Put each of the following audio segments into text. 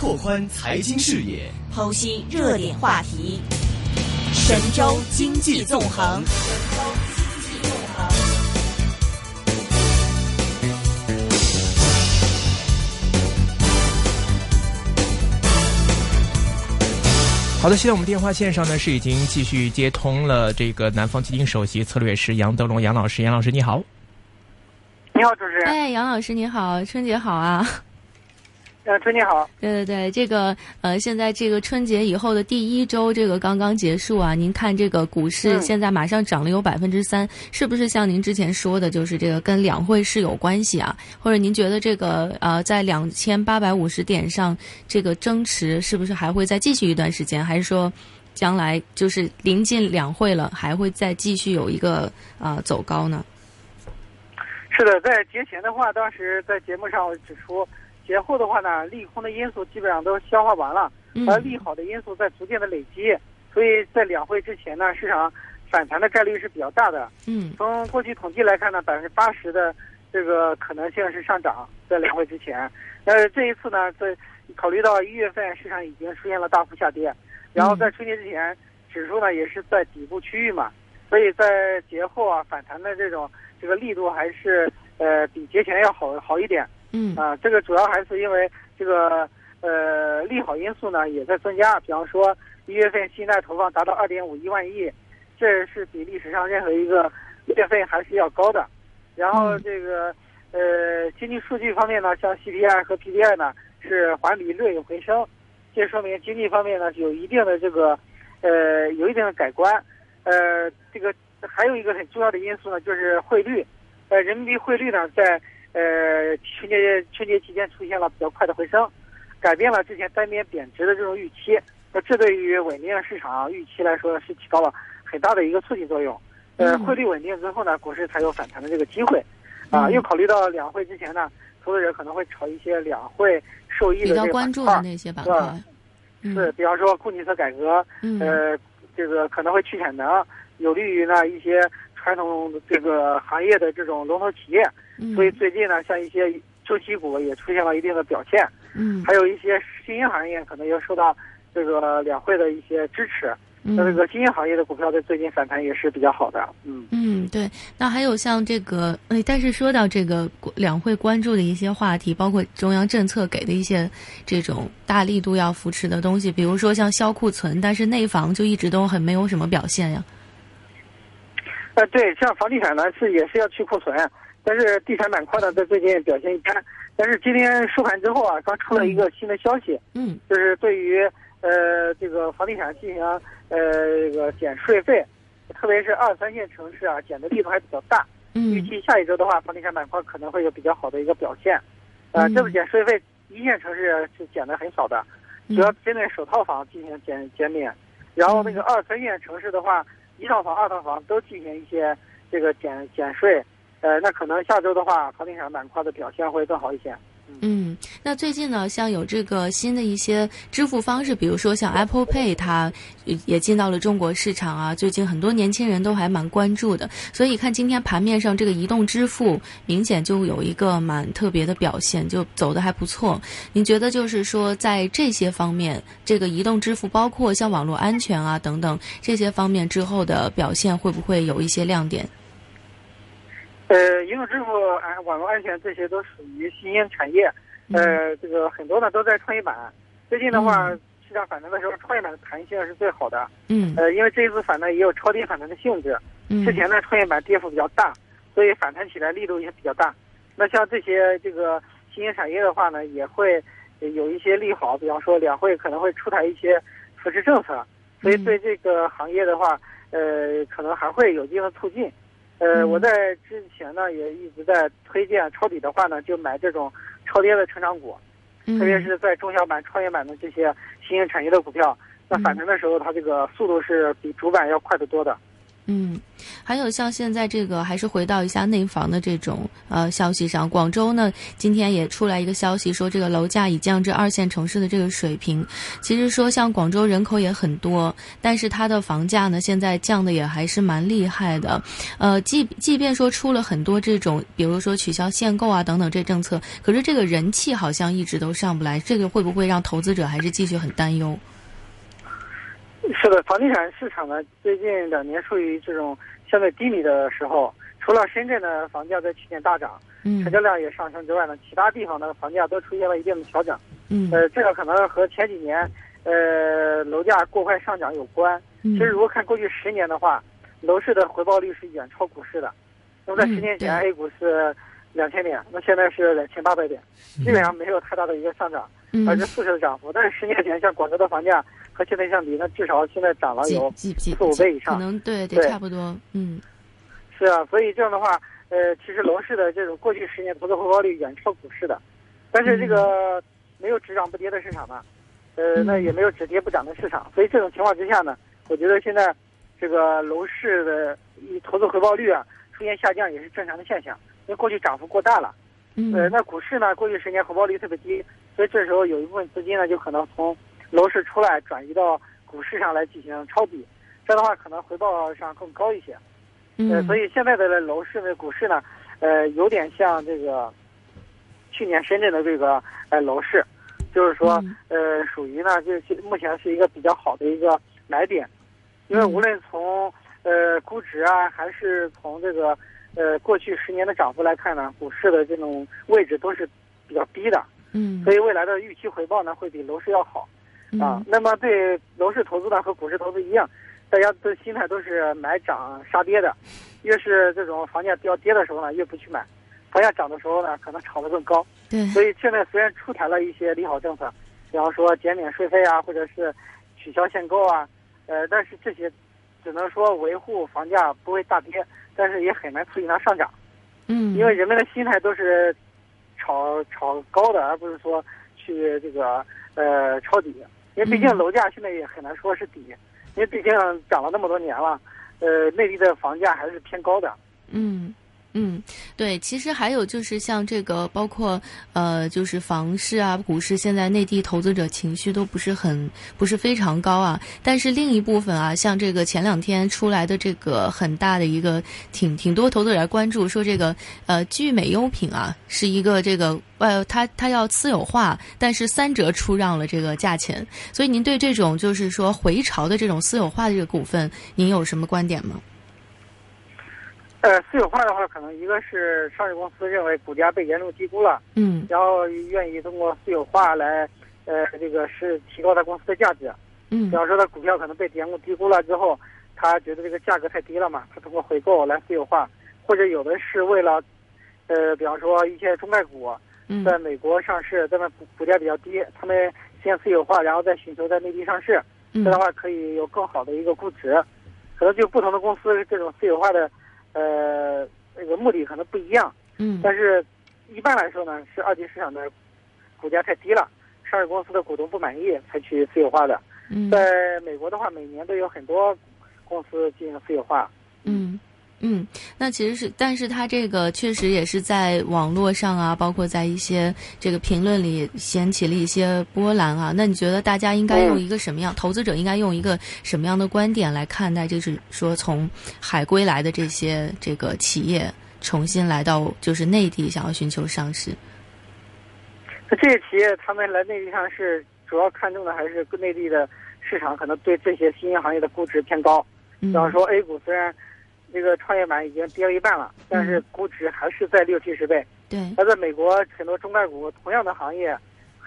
拓宽财经视野，剖析热点话题，神州经济纵横。好的，现在我们电话线上呢是已经继续接通了这个南方基金首席策略师杨德龙杨老师，杨老师你好。你好，主持人。哎，杨老师你好，春节好啊。呃，春节好。对对对，这个呃，现在这个春节以后的第一周，这个刚刚结束啊。您看这个股市现在马上涨了有百分之三，是不是像您之前说的，就是这个跟两会是有关系啊？或者您觉得这个呃，在两千八百五十点上这个争持，是不是还会再继续一段时间？还是说将来就是临近两会了，还会再继续有一个啊走高呢？是的，在节前的话，当时在节目上我指出。节后的话呢，利空的因素基本上都消化完了，而利好的因素在逐渐的累积，所以在两会之前呢，市场反弹的概率是比较大的。嗯，从过去统计来看呢，百分之八十的这个可能性是上涨，在两会之前。呃，这一次呢，在考虑到一月份市场已经出现了大幅下跌，然后在春节之前，指数呢也是在底部区域嘛，所以在节后啊反弹的这种这个力度还是呃比节前要好好一点。嗯啊，这个主要还是因为这个呃利好因素呢也在增加，比方说一月份信贷投放达到二点五一万亿，这是比历史上任何一个月份还是要高的。然后这个呃经济数据方面呢，像 CPI 和 PPI 呢是环比略有回升，这说明经济方面呢有一定的这个呃有一定的改观。呃，这个还有一个很重要的因素呢就是汇率，呃人民币汇率呢在。呃，春节春节期间出现了比较快的回升，改变了之前单边贬值的这种预期。那这对于稳定市场预期来说是起到了很大的一个促进作用。呃，汇率稳定之后呢，股市才有反弹的这个机会。啊，又考虑到两会之前呢，投资者可能会炒一些两会受益的比较关注的那些板块。是，比方说供给侧改革，呃，这个可能会去产能，有利于呢一些传统这个行业的这种龙头企业。所以最近呢，像一些周期股也出现了一定的表现，嗯，还有一些新兴行业可能要受到这个两会的一些支持，那这个新兴行业的股票在最近反弹也是比较好的，嗯嗯，对。那还有像这个，哎，但是说到这个两会关注的一些话题，包括中央政策给的一些这种大力度要扶持的东西，比如说像销库存，但是内房就一直都很没有什么表现呀。呃，对，像房地产呢是也是要去库存。但是地产板块呢，在最近表现一般。但是今天收盘之后啊，刚出了一个新的消息，嗯，就是对于呃这个房地产进行呃这个减税费，特别是二三线城市啊，减的力度还比较大。嗯，预计下一周的话，房地产板块可能会有比较好的一个表现。呃，这次减税费，一线城市是减的很少的，主要针对首套房进行减减免。然后那个二三线城市的话，一套房、二套房都进行一些这个减减税。呃，那可能下周的话，房地产板块的表现会更好一些。嗯，那最近呢，像有这个新的一些支付方式，比如说像 Apple Pay，它也进到了中国市场啊。最近很多年轻人都还蛮关注的，所以看今天盘面上这个移动支付明显就有一个蛮特别的表现，就走的还不错。您觉得就是说，在这些方面，这个移动支付，包括像网络安全啊等等这些方面之后的表现，会不会有一些亮点？呃，移动支付、安网络安全这些都属于新兴产业，呃，这个很多呢都在创业板。最近的话，市场反弹的时候，创业板的弹性是最好的。嗯。呃，因为这一次反弹也有超跌反弹的性质。嗯。之前呢，创业板跌幅比较大，所以反弹起来力度也比较大。那像这些这个新兴产业的话呢，也会有一些利好，比方说两会可能会出台一些扶持政策，所以对这个行业的话，呃，可能还会有一定的促进。呃，我在之前呢也一直在推荐抄底的话呢，就买这种超跌的成长股，特别是在中小板、创业板的这些新兴产业的股票，那反弹的时候，它这个速度是比主板要快得多的。嗯，还有像现在这个，还是回到一下内房的这种呃消息上。广州呢，今天也出来一个消息，说这个楼价已降至二线城市的这个水平。其实说像广州人口也很多，但是它的房价呢，现在降的也还是蛮厉害的。呃，即即便说出了很多这种，比如说取消限购啊等等这政策，可是这个人气好像一直都上不来，这个会不会让投资者还是继续很担忧？是的，房地产市场呢，最近两年处于这种相对低迷的时候。除了深圳的房价在去年大涨，嗯，成交量也上升之外呢，其他地方的房价都出现了一定的调整。嗯，呃，这个可能和前几年，呃，楼价过快上涨有关。其实，如果看过去十年的话，楼市的回报率是远超股市的。那么，在十年前，A 股是两千点，那现在是两千八百点，基本上没有太大的一个上涨，百分之四十的涨幅。但是十年前，像广州的房价。和现在相比，那至少现在涨了有四五倍以上，可能对对差不多，嗯，是啊，所以这样的话，呃，其实楼市的这种过去十年投资回报率远超股市的，但是这个没有只涨不跌的市场嘛，呃，那也没有只跌不涨的市场，所以这种情况之下呢，我觉得现在这个楼市的投资回报率啊出现下降也是正常的现象，因为过去涨幅过大了，呃，那股市呢过去十年回报率特别低，所以这时候有一部分资金呢就可能从楼市出来转移到股市上来进行抄底，这样的话可能回报上更高一些。呃，所以现在的楼市呢股市呢，呃，有点像这个去年深圳的这个呃楼市，就是说呃属于呢就是目前是一个比较好的一个买点，因为无论从呃估值啊还是从这个呃过去十年的涨幅来看呢，股市的这种位置都是比较低的。嗯，所以未来的预期回报呢会比楼市要好。啊，那么对楼市投资呢和股市投资一样，大家的心态都是买涨杀跌的，越是这种房价要跌的时候呢，越不去买；房价涨的时候呢，可能炒得更高。对，所以现在虽然出台了一些利好政策，比方说减免税费啊，或者是取消限购啊，呃，但是这些只能说维护房价不会大跌，但是也很难促进它上涨。嗯，因为人们的心态都是炒炒高的，而不是说去这个呃抄底。因为毕竟楼价现在也很难说是底，因为毕竟涨了那么多年了，呃，内地的房价还是偏高的。嗯。嗯，对，其实还有就是像这个，包括呃，就是房市啊、股市，现在内地投资者情绪都不是很不是非常高啊。但是另一部分啊，像这个前两天出来的这个很大的一个，挺挺多投资者关注，说这个呃聚美优品啊，是一个这个呃，它它要私有化，但是三折出让了这个价钱。所以您对这种就是说回潮的这种私有化的这个股份，您有什么观点吗？呃，私有化的话，可能一个是上市公司认为股价被严重低估了，嗯，然后愿意通过私有化来，呃，这个是提高它公司的价值，嗯，比方说它股票可能被严重低估了之后，他觉得这个价格太低了嘛，他通过回购来私有化，或者有的是为了，呃，比方说一些中概股在美国上市，在那股股价比较低，他们先私有化，然后再寻求在内地上市，这样的话可以有更好的一个估值，可能就不同的公司这种私有化的。呃，那个目的可能不一样，嗯，但是一般来说呢，是二级市场的股价太低了，上市公司的股东不满意才去私有化的。嗯，在美国的话，每年都有很多公司进行私有化。嗯。嗯，那其实是，但是它这个确实也是在网络上啊，包括在一些这个评论里掀起了一些波澜啊。那你觉得大家应该用一个什么样，投资者应该用一个什么样的观点来看待？就是说，从海归来的这些这个企业重新来到就是内地，想要寻求上市。那这些企业他们来内地上市，主要看重的还是内地的市场，可能对这些新兴行业的估值偏高。比方说 A 股虽然。这个创业板已经跌了一半了，但是估值还是在六七十倍。对，而在美国很多中概股同样的行业，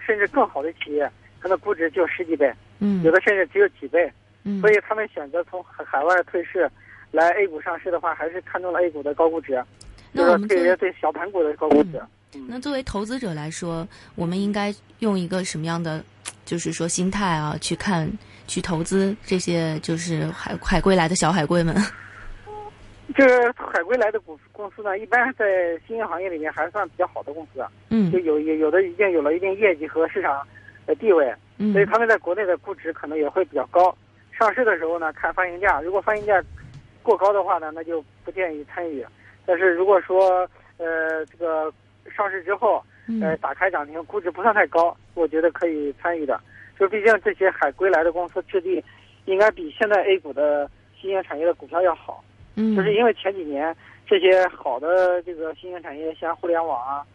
甚至更好的企业，它的估值就十几倍，嗯，有的甚至只有几倍。嗯，所以他们选择从海海外退市，来 A 股上市的话，还是看中了 A 股的高估值，那我们对于对小盘股的高估值。那作为投资者来说，我们应该用一个什么样的，就是说心态啊，去看去投资这些就是海海归来的小海归们。就是海归来的股公司呢，一般在新兴行业里面还算比较好的公司，嗯，就有有有的已经有了一定业绩和市场的地位，嗯，所以他们在国内的估值可能也会比较高。上市的时候呢，看发行价，如果发行价过高的话呢，那就不建议参与。但是如果说呃这个上市之后，呃打开涨停，估值不算太高，我觉得可以参与的。就毕竟这些海归来的公司质地，应该比现在 A 股的新兴产业的股票要好。嗯，就是因为前几年这些好的这个新兴产业，像互联网啊，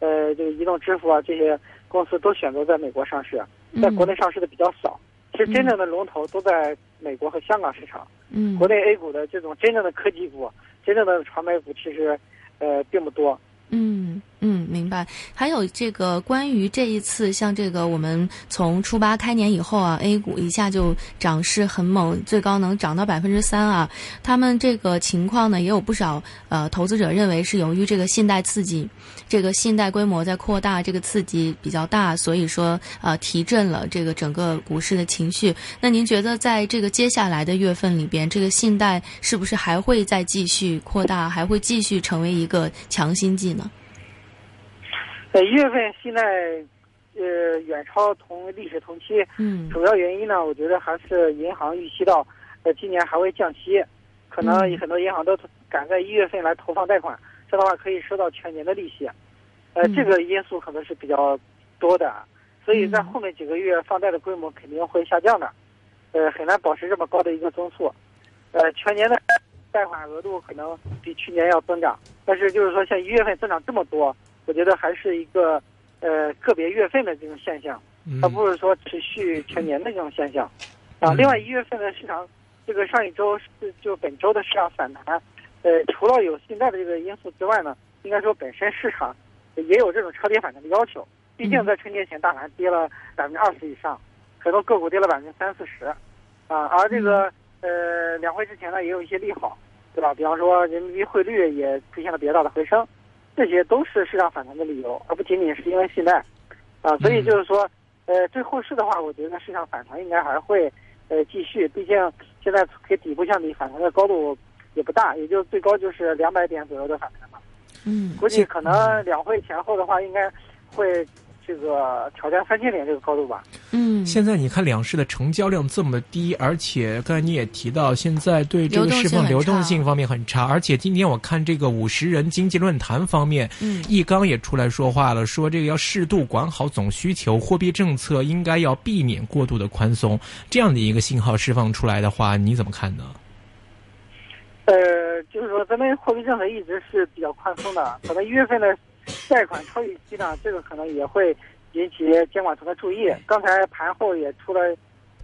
呃这个移动支付啊这些公司都选择在美国上市，在国内上市的比较少。其实真正的龙头都在美国和香港市场。嗯，国内 A 股的这种真正的科技股、真正的传媒股，其实呃并不多。嗯嗯，明白。还有这个关于这一次，像这个我们从初八开年以后啊，A 股一下就涨势很猛，最高能涨到百分之三啊。他们这个情况呢，也有不少呃投资者认为是由于这个信贷刺激，这个信贷规模在扩大，这个刺激比较大，所以说呃提振了这个整个股市的情绪。那您觉得在这个接下来的月份里边，这个信贷是不是还会再继续扩大，还会继续成为一个强心剂呢？呃，一月份现在，呃，远超同历史同期。嗯。主要原因呢，我觉得还是银行预期到，呃，今年还会降息，可能很多银行都赶在一月份来投放贷款，这样的话可以收到全年的利息。呃，这个因素可能是比较多的，所以在后面几个月放贷的规模肯定会下降的，呃，很难保持这么高的一个增速。呃，全年的贷款额度可能比去年要增长，但是就是说像一月份增长这么多。我觉得还是一个，呃，个别月份的这种现象，它不是说持续全年的这种现象，啊。另外，一月份的市场，这个上一周是就本周的市场反弹，呃，除了有信贷的这个因素之外呢，应该说本身市场也有这种超跌反弹的要求。毕竟在春节前大盘跌了百分之二十以上，很多个股跌了百分之三四十，啊。而这个呃两会之前呢，也有一些利好，对吧？比方说人民币汇率也出现了比较大的回升。这些都是市场反弹的理由，而不仅仅是因为信贷，啊，所以就是说，呃，对后市的话，我觉得市场反弹应该还会呃继续，毕竟现在给底部相比，反弹的高度也不大，也就最高就是两百点左右的反弹嘛。嗯，估计可能两会前后的话，应该会。这个挑战三千点这个高度吧。嗯，现在你看两市的成交量这么低，而且刚才你也提到，现在对这个释放流动性方面很差，而且今天我看这个五十人经济论坛方面，嗯，易纲也出来说话了，说这个要适度管好总需求，货币政策应该要避免过度的宽松，这样的一个信号释放出来的话，你怎么看呢？呃，就是说咱们货币政策一直是比较宽松的，可能一月份的。贷款超预期呢，这个可能也会引起监管层的注意。刚才盘后也出了，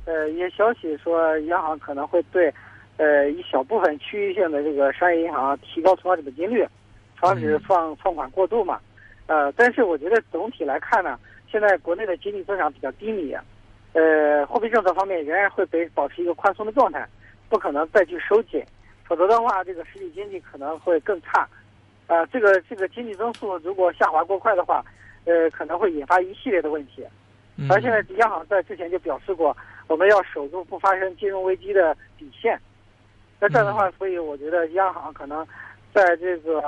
呃，一些消息说，央行可能会对，呃，一小部分区域性的这个商业银行提高存款准备金率，防止放放款过度嘛。呃，但是我觉得总体来看呢，现在国内的经济增长比较低迷，呃，货币政策方面仍然会被保持一个宽松的状态，不可能再去收紧，否则的话，这个实体经济可能会更差。啊，这个这个经济增速如果下滑过快的话，呃，可能会引发一系列的问题。而现在央行在之前就表示过，我们要守住不发生金融危机的底线。那这样的话，所以我觉得央行可能在这个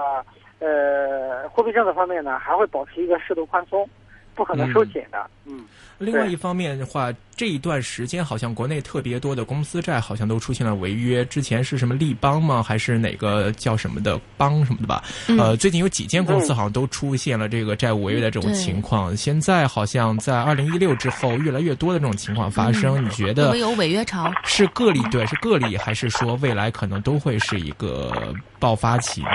呃货币政策方面呢，还会保持一个适度宽松。不可能收紧的。嗯，另外一方面的话，这一段时间好像国内特别多的公司债好像都出现了违约。之前是什么立邦吗？还是哪个叫什么的邦什么的吧？呃，最近有几间公司好像都出现了这个债务违约的这种情况。现在好像在二零一六之后，越来越多的这种情况发生。你觉得有违约潮？是个例对，是个例，还是说未来可能都会是一个爆发期呢？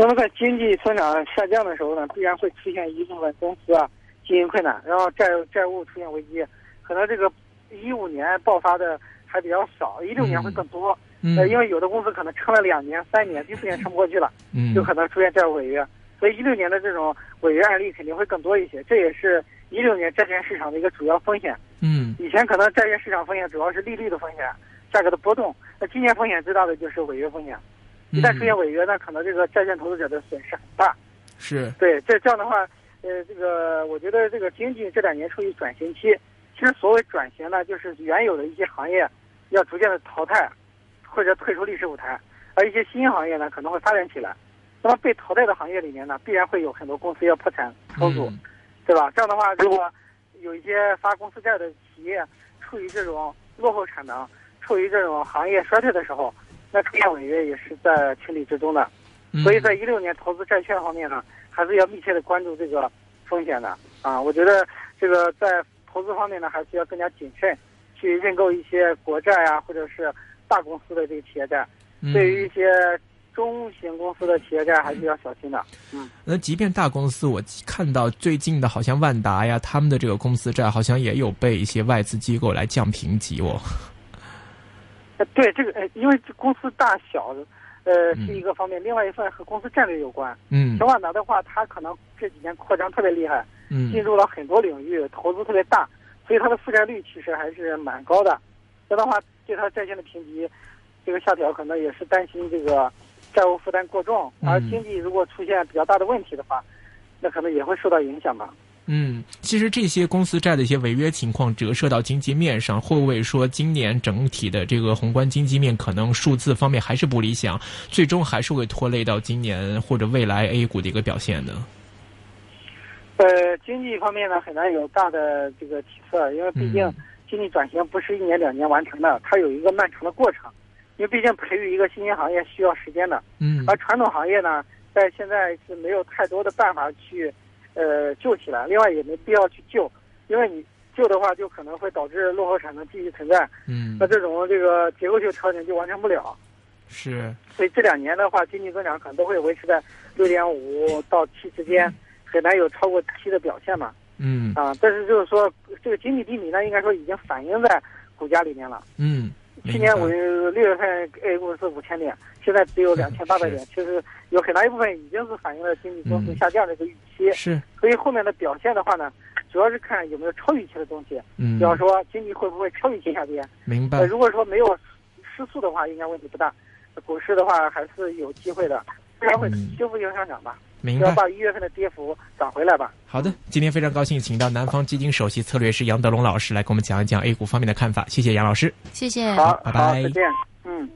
那么在经济增长下降的时候呢，必然会出现一部分公司啊经营困难，然后债债务出现危机。可能这个一五年爆发的还比较少，一六年会更多。呃，因为有的公司可能撑了两年、三年，第四年撑不过去了，就可能出现债务违约。所以一六年的这种违约案例肯定会更多一些，这也是一六年债券市场的一个主要风险。嗯，以前可能债券市场风险主要是利率的风险、价格的波动，那今年风险最大的就是违约风险。一旦出现违约，那可能这个债券投资者的损失很大。是对，这这样的话，呃，这个我觉得这个经济这两年处于转型期。其实所谓转型呢，就是原有的一些行业要逐渐的淘汰，或者退出历史舞台，而一些新行业呢可能会发展起来。那么被淘汰的行业里面呢，必然会有很多公司要破产重组，对吧？这样的话，如果有一些发公司债的企业处于这种落后产能，处于这种行业衰退的时候，那出现违约也是在情理之中的。嗯所以在一六年投资债券方面呢，还是要密切的关注这个风险的啊。我觉得这个在投资方面呢，还是要更加谨慎，去认购一些国债啊，或者是大公司的这个企业债。嗯对于一些中型公司的企业债，还是要小心的。嗯，那即便大公司，我看到最近的好像万达呀，他们的这个公司债好像也有被一些外资机构来降评级哦。呃，对这个呃，因为这公司大小，呃嗯是一个方面，另外一份和公司战略有关。嗯小万达的话，它可能这几年扩张特别厉害，进嗯入了很多领域，投资特别大，所以它的负债率其实还是蛮高的。这样的话，对它债券的评级这个下调，可能也是担心这个债务负担过重，嗯而经济如果出现比较大的问题的话，那可能也会受到影响吧。嗯，其实这些公司债的一些违约情况折射到经济面上，会不会说今年整体的这个宏观经济面可能数字方面还是不理想，最终还是会拖累到今年或者未来 A 股的一个表现呢？呃，经济方面呢，很难有大的这个起色，因为毕竟嗯经济转型不是一年两年完成的，它有一个漫长的过程。因为毕竟培育一个新兴行业需要时间的，嗯而传统行业呢，在现在是没有太多的办法去，呃，救起来。另外也没必要去救，因为你救的话，就可能会导致落后产能继续存在，嗯那这种这个结构性调整就完成不了。是所以这两年的话，经济增长可能都会维持在六点五到七之间，很难有超过七的表现嘛。嗯啊，但是就是说，这个经济低迷呢，应该说已经反映在股价里面了。嗯，去年五六月份 A 股是五千点，现在只有两千八百点，其实有很大一部分已经是反映了经济增速下降的一个预期。是。所以后面的表现的话呢，主要是看有没有超预期的东西，嗯。比，方说经济会不会超预期下跌。明白。呃，如果说没有失速的话，应该问题不大。股市的话还是有机会的，自然会嗯修复性上涨吧，明白。只要把一月份的跌幅涨回来吧。好的，今天非常高兴请到南方基金首席策略师杨德龙老师来给我们讲一讲 A 股方面的看法，谢谢杨老师。谢谢。好，拜拜，再见。嗯。